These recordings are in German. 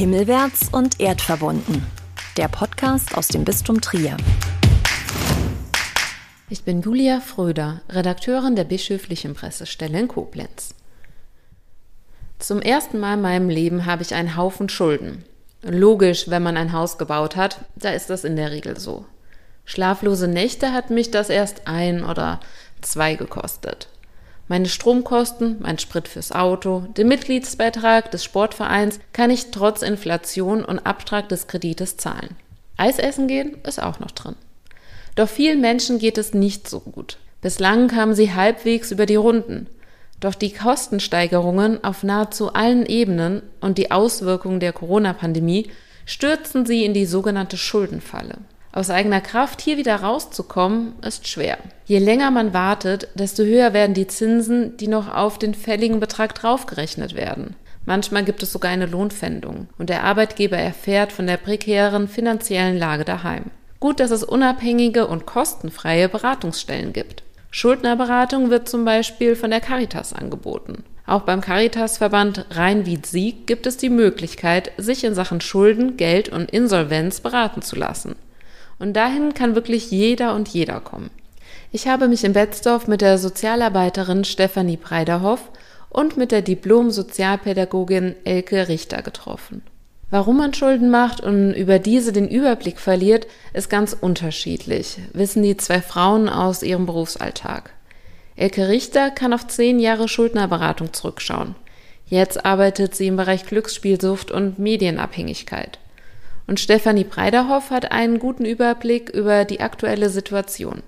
Himmelwärts und erdverbunden. Der Podcast aus dem Bistum Trier. Ich bin Julia Fröder, Redakteurin der bischöflichen Pressestelle in Koblenz. Zum ersten Mal in meinem Leben habe ich einen Haufen Schulden. Logisch, wenn man ein Haus gebaut hat, da ist das in der Regel so. Schlaflose Nächte hat mich das erst ein oder zwei gekostet. Meine Stromkosten, mein Sprit fürs Auto, den Mitgliedsbeitrag des Sportvereins kann ich trotz Inflation und Abtrag des Kredites zahlen. Eis essen gehen ist auch noch drin. Doch vielen Menschen geht es nicht so gut. Bislang kamen sie halbwegs über die Runden. Doch die Kostensteigerungen auf nahezu allen Ebenen und die Auswirkungen der Corona-Pandemie stürzen sie in die sogenannte Schuldenfalle. Aus eigener Kraft hier wieder rauszukommen, ist schwer. Je länger man wartet, desto höher werden die Zinsen, die noch auf den fälligen Betrag draufgerechnet werden. Manchmal gibt es sogar eine Lohnpfändung und der Arbeitgeber erfährt von der prekären finanziellen Lage daheim. Gut, dass es unabhängige und kostenfreie Beratungsstellen gibt. Schuldnerberatung wird zum Beispiel von der Caritas angeboten. Auch beim Caritasverband Rhein-Wied-Sieg gibt es die Möglichkeit, sich in Sachen Schulden, Geld und Insolvenz beraten zu lassen. Und dahin kann wirklich jeder und jeder kommen. Ich habe mich in Betzdorf mit der Sozialarbeiterin Stefanie Breiderhoff und mit der Diplom-Sozialpädagogin Elke Richter getroffen. Warum man Schulden macht und über diese den Überblick verliert, ist ganz unterschiedlich, wissen die zwei Frauen aus ihrem Berufsalltag. Elke Richter kann auf zehn Jahre Schuldnerberatung zurückschauen. Jetzt arbeitet sie im Bereich Glücksspielsucht und Medienabhängigkeit. Und Stefanie Breiderhoff hat einen guten Überblick über die aktuelle Situation.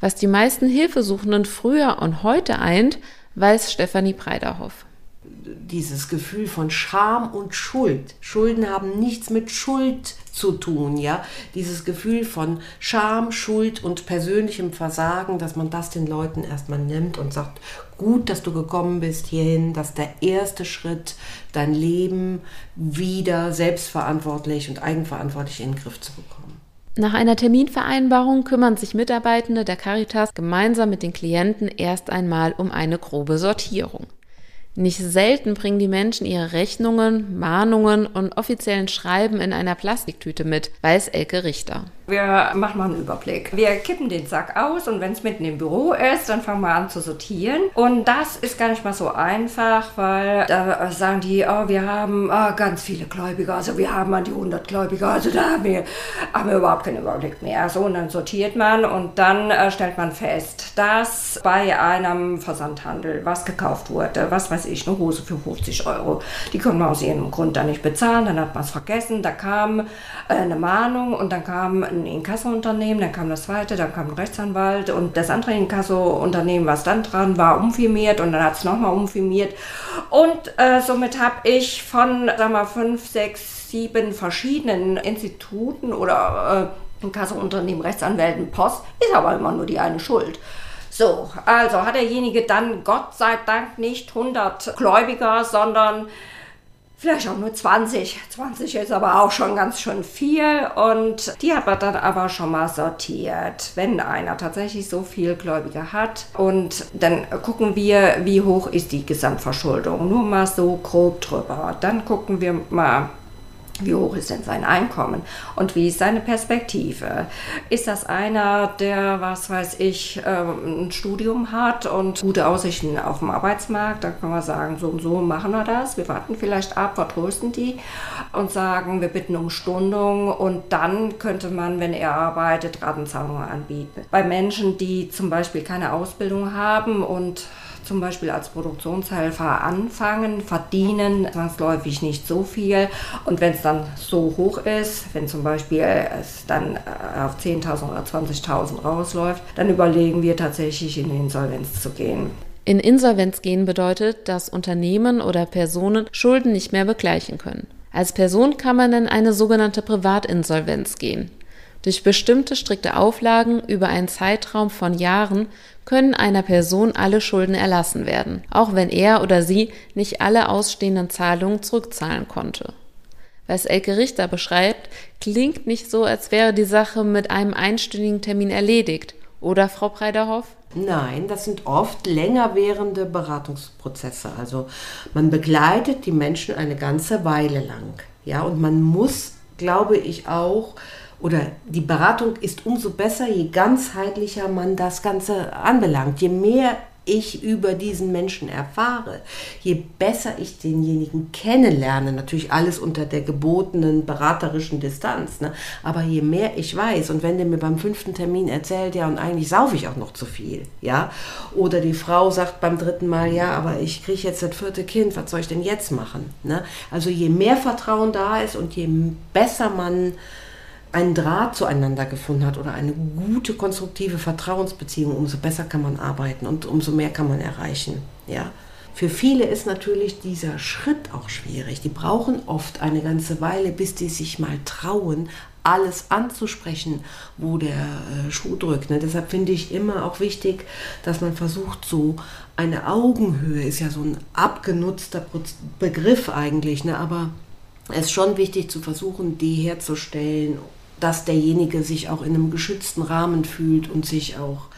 Was die meisten Hilfesuchenden früher und heute eint, weiß Stefanie Breiderhoff dieses Gefühl von Scham und Schuld. Schulden haben nichts mit Schuld zu tun, ja. Dieses Gefühl von Scham, Schuld und persönlichem Versagen, dass man das den Leuten erstmal nimmt und sagt, gut, dass du gekommen bist hierhin, dass der erste Schritt, dein Leben wieder selbstverantwortlich und eigenverantwortlich in den Griff zu bekommen. Nach einer Terminvereinbarung kümmern sich Mitarbeitende der Caritas gemeinsam mit den Klienten erst einmal um eine grobe Sortierung. Nicht selten bringen die Menschen ihre Rechnungen, Mahnungen und offiziellen Schreiben in einer Plastiktüte mit, weiß Elke Richter. Wir machen mal einen Überblick. Wir kippen den Sack aus und wenn es mitten im Büro ist, dann fangen wir an zu sortieren. Und das ist gar nicht mal so einfach, weil da sagen die, oh, wir haben oh, ganz viele Gläubiger, also wir haben an die 100 Gläubiger, also da haben wir, haben wir überhaupt keinen Überblick mehr. So, und dann sortiert man und dann äh, stellt man fest, dass bei einem Versandhandel was gekauft wurde, was weiß ich, eine Hose für 50 Euro, die konnte man aus irgendeinem Grund dann nicht bezahlen, dann hat man es vergessen, da kam äh, eine Mahnung und dann kam ein Inkasso-Unternehmen, dann kam das zweite, dann kam ein Rechtsanwalt und das andere Inkasso-Unternehmen, was dann dran war, umfirmiert und dann hat es nochmal umfirmiert. Und äh, somit habe ich von, sag mal, fünf, sechs, sieben verschiedenen Instituten oder äh, Inkasso-Unternehmen, Rechtsanwälten, Post, ist aber immer nur die eine Schuld. So, also hat derjenige dann Gott sei Dank nicht 100 Gläubiger, sondern vielleicht auch nur 20. 20 ist aber auch schon ganz schön viel und die hat man dann aber schon mal sortiert. Wenn einer tatsächlich so viel Gläubige hat und dann gucken wir, wie hoch ist die Gesamtverschuldung. Nur mal so grob drüber. Dann gucken wir mal, wie hoch ist denn sein Einkommen und wie ist seine Perspektive? Ist das einer, der, was weiß ich, ähm, ein Studium hat und gute Aussichten auf dem Arbeitsmarkt? Da kann man sagen, so und so machen wir das. Wir warten vielleicht ab, vertrösten die und sagen, wir bitten um Stundung und dann könnte man, wenn er arbeitet, Ratenzahlungen anbieten. Bei Menschen, die zum Beispiel keine Ausbildung haben und zum Beispiel als Produktionshelfer anfangen, verdienen zwangsläufig nicht so viel. Und wenn es dann so hoch ist, wenn zum Beispiel es dann äh, auf 10.000 oder 20.000 rausläuft, dann überlegen wir tatsächlich in Insolvenz zu gehen. In Insolvenz gehen bedeutet, dass Unternehmen oder Personen Schulden nicht mehr begleichen können. Als Person kann man in eine sogenannte Privatinsolvenz gehen. Durch bestimmte strikte Auflagen über einen Zeitraum von Jahren können einer Person alle Schulden erlassen werden, auch wenn er oder sie nicht alle ausstehenden Zahlungen zurückzahlen konnte. Was Elke Richter beschreibt, klingt nicht so, als wäre die Sache mit einem einstündigen Termin erledigt, oder Frau Preiderhoff? Nein, das sind oft länger währende Beratungsprozesse. Also man begleitet die Menschen eine ganze Weile lang. Ja, und man muss, glaube ich, auch oder die Beratung ist umso besser, je ganzheitlicher man das Ganze anbelangt. Je mehr ich über diesen Menschen erfahre, je besser ich denjenigen kennenlerne, natürlich alles unter der gebotenen beraterischen Distanz, ne? aber je mehr ich weiß und wenn der mir beim fünften Termin erzählt, ja und eigentlich saufe ich auch noch zu viel, ja, oder die Frau sagt beim dritten Mal, ja, aber ich kriege jetzt das vierte Kind, was soll ich denn jetzt machen? Ne? Also je mehr Vertrauen da ist und je besser man einen Draht zueinander gefunden hat oder eine gute, konstruktive Vertrauensbeziehung, umso besser kann man arbeiten und umso mehr kann man erreichen. Ja. Für viele ist natürlich dieser Schritt auch schwierig. Die brauchen oft eine ganze Weile, bis die sich mal trauen, alles anzusprechen, wo der äh, Schuh drückt. Ne? Deshalb finde ich immer auch wichtig, dass man versucht, so eine Augenhöhe ist ja so ein abgenutzter Begriff eigentlich, ne? aber es ist schon wichtig zu versuchen, die herzustellen dass derjenige sich auch in einem geschützten Rahmen fühlt und sich auch,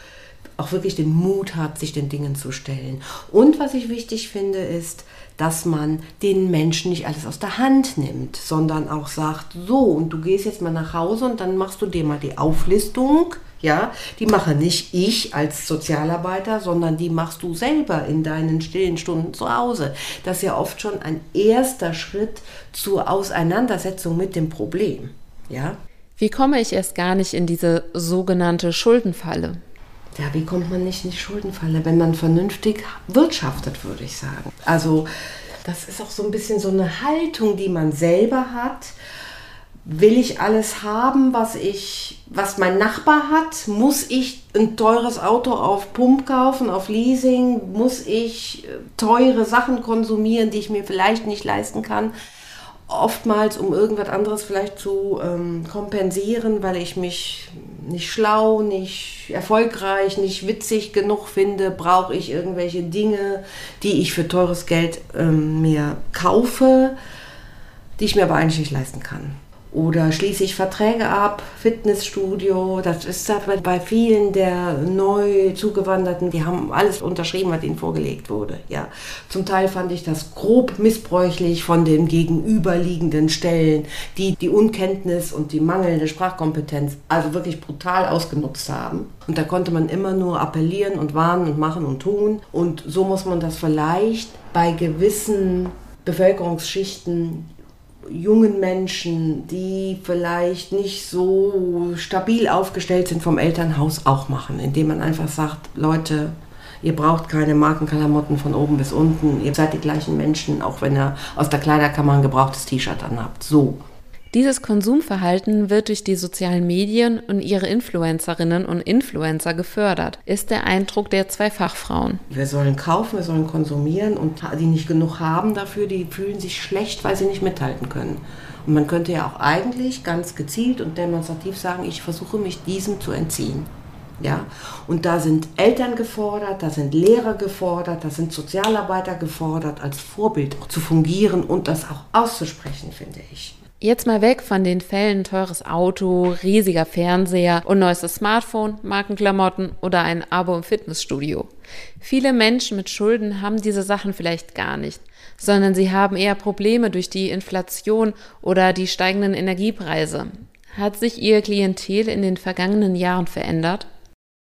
auch wirklich den Mut hat, sich den Dingen zu stellen. Und was ich wichtig finde, ist, dass man den Menschen nicht alles aus der Hand nimmt, sondern auch sagt, so, und du gehst jetzt mal nach Hause und dann machst du dir mal die Auflistung. Ja, die mache nicht ich als Sozialarbeiter, sondern die machst du selber in deinen stillen Stunden zu Hause. Das ist ja oft schon ein erster Schritt zur Auseinandersetzung mit dem Problem. Ja, wie komme ich erst gar nicht in diese sogenannte Schuldenfalle? Ja, wie kommt man nicht in die Schuldenfalle, wenn man vernünftig wirtschaftet, würde ich sagen. Also das ist auch so ein bisschen so eine Haltung, die man selber hat. Will ich alles haben, was ich, was mein Nachbar hat? Muss ich ein teures Auto auf Pump kaufen, auf Leasing? Muss ich äh, teure Sachen konsumieren, die ich mir vielleicht nicht leisten kann? Oftmals, um irgendwas anderes vielleicht zu ähm, kompensieren, weil ich mich nicht schlau, nicht erfolgreich, nicht witzig genug finde, brauche ich irgendwelche Dinge, die ich für teures Geld ähm, mir kaufe, die ich mir aber eigentlich nicht leisten kann. Oder schließe ich Verträge ab, Fitnessstudio, das ist bei vielen der neu zugewanderten, die haben alles unterschrieben, was ihnen vorgelegt wurde. Ja. Zum Teil fand ich das grob missbräuchlich von den gegenüberliegenden Stellen, die die Unkenntnis und die mangelnde Sprachkompetenz also wirklich brutal ausgenutzt haben. Und da konnte man immer nur appellieren und warnen und machen und tun. Und so muss man das vielleicht bei gewissen Bevölkerungsschichten jungen Menschen, die vielleicht nicht so stabil aufgestellt sind vom Elternhaus, auch machen, indem man einfach sagt, Leute, ihr braucht keine Markenklamotten von oben bis unten, ihr seid die gleichen Menschen, auch wenn ihr aus der Kleiderkammer ein gebrauchtes T-Shirt anhabt. So. Dieses Konsumverhalten wird durch die sozialen Medien und ihre Influencerinnen und Influencer gefördert, ist der Eindruck der zwei Fachfrauen. Wir sollen kaufen, wir sollen konsumieren und die nicht genug haben dafür, die fühlen sich schlecht, weil sie nicht mithalten können. Und man könnte ja auch eigentlich ganz gezielt und demonstrativ sagen, ich versuche mich diesem zu entziehen. Ja, und da sind Eltern gefordert, da sind Lehrer gefordert, da sind Sozialarbeiter gefordert, als Vorbild zu fungieren und das auch auszusprechen, finde ich. Jetzt mal weg von den Fällen teures Auto, riesiger Fernseher und neuestes Smartphone, Markenklamotten oder ein Abo im Fitnessstudio. Viele Menschen mit Schulden haben diese Sachen vielleicht gar nicht, sondern sie haben eher Probleme durch die Inflation oder die steigenden Energiepreise. Hat sich Ihr Klientel in den vergangenen Jahren verändert?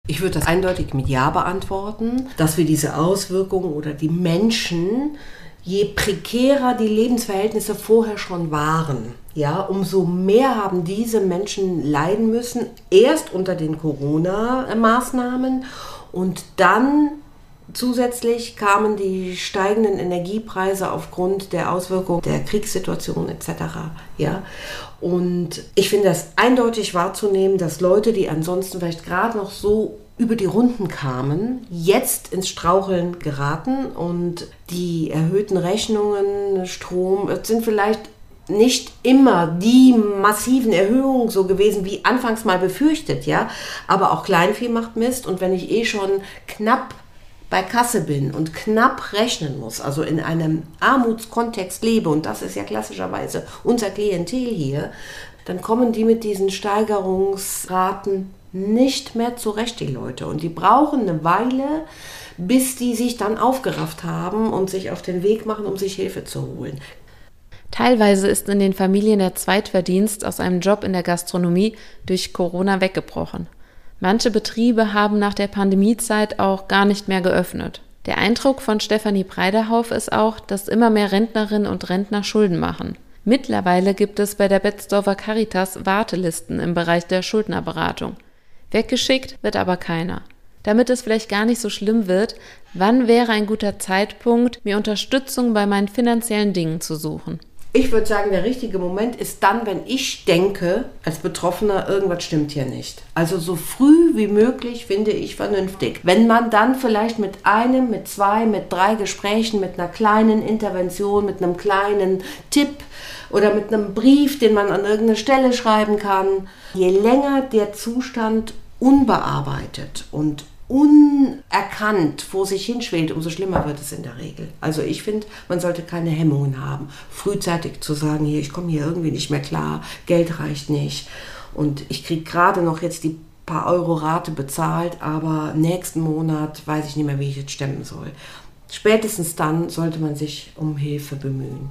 Ich würde das eindeutig mit Ja beantworten, dass wir diese Auswirkungen oder die Menschen je prekärer die Lebensverhältnisse vorher schon waren, ja, umso mehr haben diese Menschen leiden müssen, erst unter den Corona-Maßnahmen und dann zusätzlich kamen die steigenden Energiepreise aufgrund der Auswirkungen der Kriegssituation etc. Ja, und ich finde das eindeutig wahrzunehmen, dass Leute, die ansonsten vielleicht gerade noch so über die Runden kamen, jetzt ins Straucheln geraten und die erhöhten Rechnungen, Strom, sind vielleicht nicht immer die massiven Erhöhungen so gewesen, wie anfangs mal befürchtet, ja. Aber auch Kleinvieh macht Mist und wenn ich eh schon knapp bei Kasse bin und knapp rechnen muss, also in einem Armutskontext lebe, und das ist ja klassischerweise unser Klientel hier, dann kommen die mit diesen Steigerungsraten nicht mehr zurecht, die Leute. Und die brauchen eine Weile, bis die sich dann aufgerafft haben und sich auf den Weg machen, um sich Hilfe zu holen. Teilweise ist in den Familien der Zweitverdienst aus einem Job in der Gastronomie durch Corona weggebrochen. Manche Betriebe haben nach der Pandemiezeit auch gar nicht mehr geöffnet. Der Eindruck von Stefanie Breiderhauf ist auch, dass immer mehr Rentnerinnen und Rentner Schulden machen. Mittlerweile gibt es bei der Betzdorfer Caritas Wartelisten im Bereich der Schuldnerberatung. Weggeschickt wird aber keiner. Damit es vielleicht gar nicht so schlimm wird, wann wäre ein guter Zeitpunkt, mir Unterstützung bei meinen finanziellen Dingen zu suchen? Ich würde sagen, der richtige Moment ist dann, wenn ich denke, als Betroffener, irgendwas stimmt hier nicht. Also so früh wie möglich finde ich vernünftig. Wenn man dann vielleicht mit einem, mit zwei, mit drei Gesprächen, mit einer kleinen Intervention, mit einem kleinen Tipp oder mit einem Brief, den man an irgendeine Stelle schreiben kann, je länger der Zustand unbearbeitet und unerkannt vor sich hinschwelt, umso schlimmer wird es in der Regel. Also ich finde, man sollte keine Hemmungen haben, frühzeitig zu sagen, hier, ich komme hier irgendwie nicht mehr klar, Geld reicht nicht und ich kriege gerade noch jetzt die paar Euro Rate bezahlt, aber nächsten Monat weiß ich nicht mehr, wie ich jetzt stemmen soll. Spätestens dann sollte man sich um Hilfe bemühen.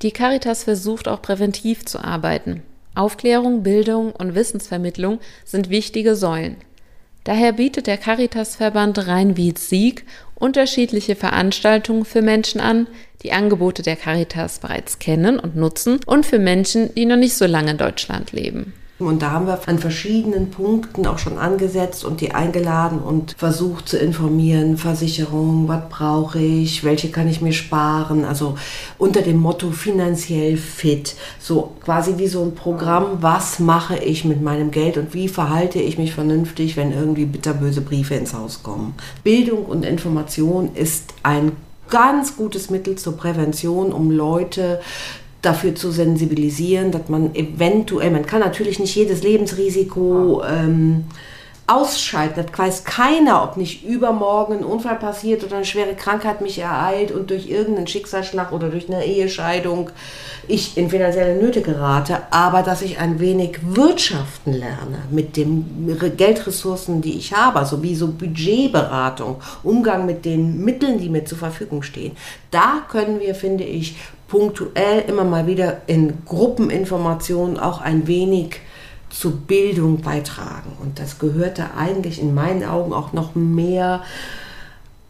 Die Caritas versucht auch präventiv zu arbeiten. Aufklärung, Bildung und Wissensvermittlung sind wichtige Säulen. Daher bietet der Caritasverband Rhein-Wied-Sieg unterschiedliche Veranstaltungen für Menschen an, die Angebote der Caritas bereits kennen und nutzen und für Menschen, die noch nicht so lange in Deutschland leben. Und da haben wir an verschiedenen Punkten auch schon angesetzt und die eingeladen und versucht zu informieren, Versicherung, was brauche ich, welche kann ich mir sparen, also unter dem Motto finanziell fit, so quasi wie so ein Programm, was mache ich mit meinem Geld und wie verhalte ich mich vernünftig, wenn irgendwie bitterböse Briefe ins Haus kommen. Bildung und Information ist ein ganz gutes Mittel zur Prävention, um Leute dafür zu sensibilisieren, dass man eventuell, man kann natürlich nicht jedes Lebensrisiko ähm, ausschalten. Das weiß keiner, ob nicht übermorgen ein Unfall passiert oder eine schwere Krankheit mich ereilt und durch irgendeinen Schicksalsschlag oder durch eine Ehescheidung ich in finanzielle Nöte gerate, aber dass ich ein wenig wirtschaften lerne mit den Geldressourcen, die ich habe, also wie so Budgetberatung, Umgang mit den Mitteln, die mir zur Verfügung stehen. Da können wir, finde ich, punktuell immer mal wieder in Gruppeninformationen auch ein wenig zur Bildung beitragen. Und das gehörte eigentlich in meinen Augen auch noch mehr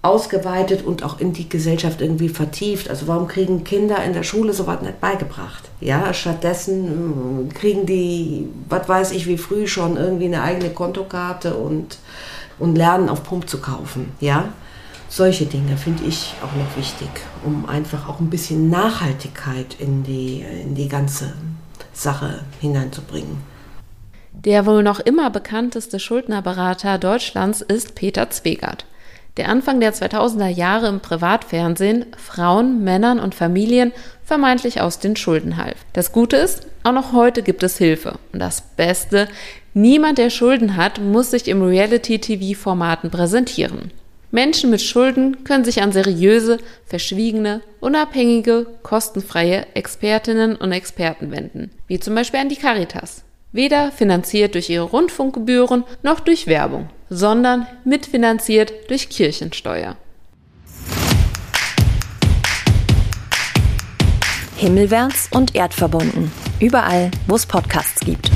ausgeweitet und auch in die Gesellschaft irgendwie vertieft. Also warum kriegen Kinder in der Schule sowas nicht beigebracht? Ja, stattdessen äh, kriegen die, was weiß ich, wie früh schon irgendwie eine eigene Kontokarte und, und lernen auf Pump zu kaufen. Ja, solche Dinge finde ich auch noch wichtig, um einfach auch ein bisschen Nachhaltigkeit in die, in die ganze Sache hineinzubringen. Der wohl noch immer bekannteste Schuldnerberater Deutschlands ist Peter Zwegert, der Anfang der 2000er Jahre im Privatfernsehen Frauen, Männern und Familien vermeintlich aus den Schulden half. Das Gute ist, auch noch heute gibt es Hilfe. Und das Beste, niemand, der Schulden hat, muss sich im Reality-TV-Formaten präsentieren. Menschen mit Schulden können sich an seriöse, verschwiegene, unabhängige, kostenfreie Expertinnen und Experten wenden, wie zum Beispiel an die Caritas. Weder finanziert durch ihre Rundfunkgebühren noch durch Werbung, sondern mitfinanziert durch Kirchensteuer. Himmelwärts und erdverbunden. Überall, wo es Podcasts gibt.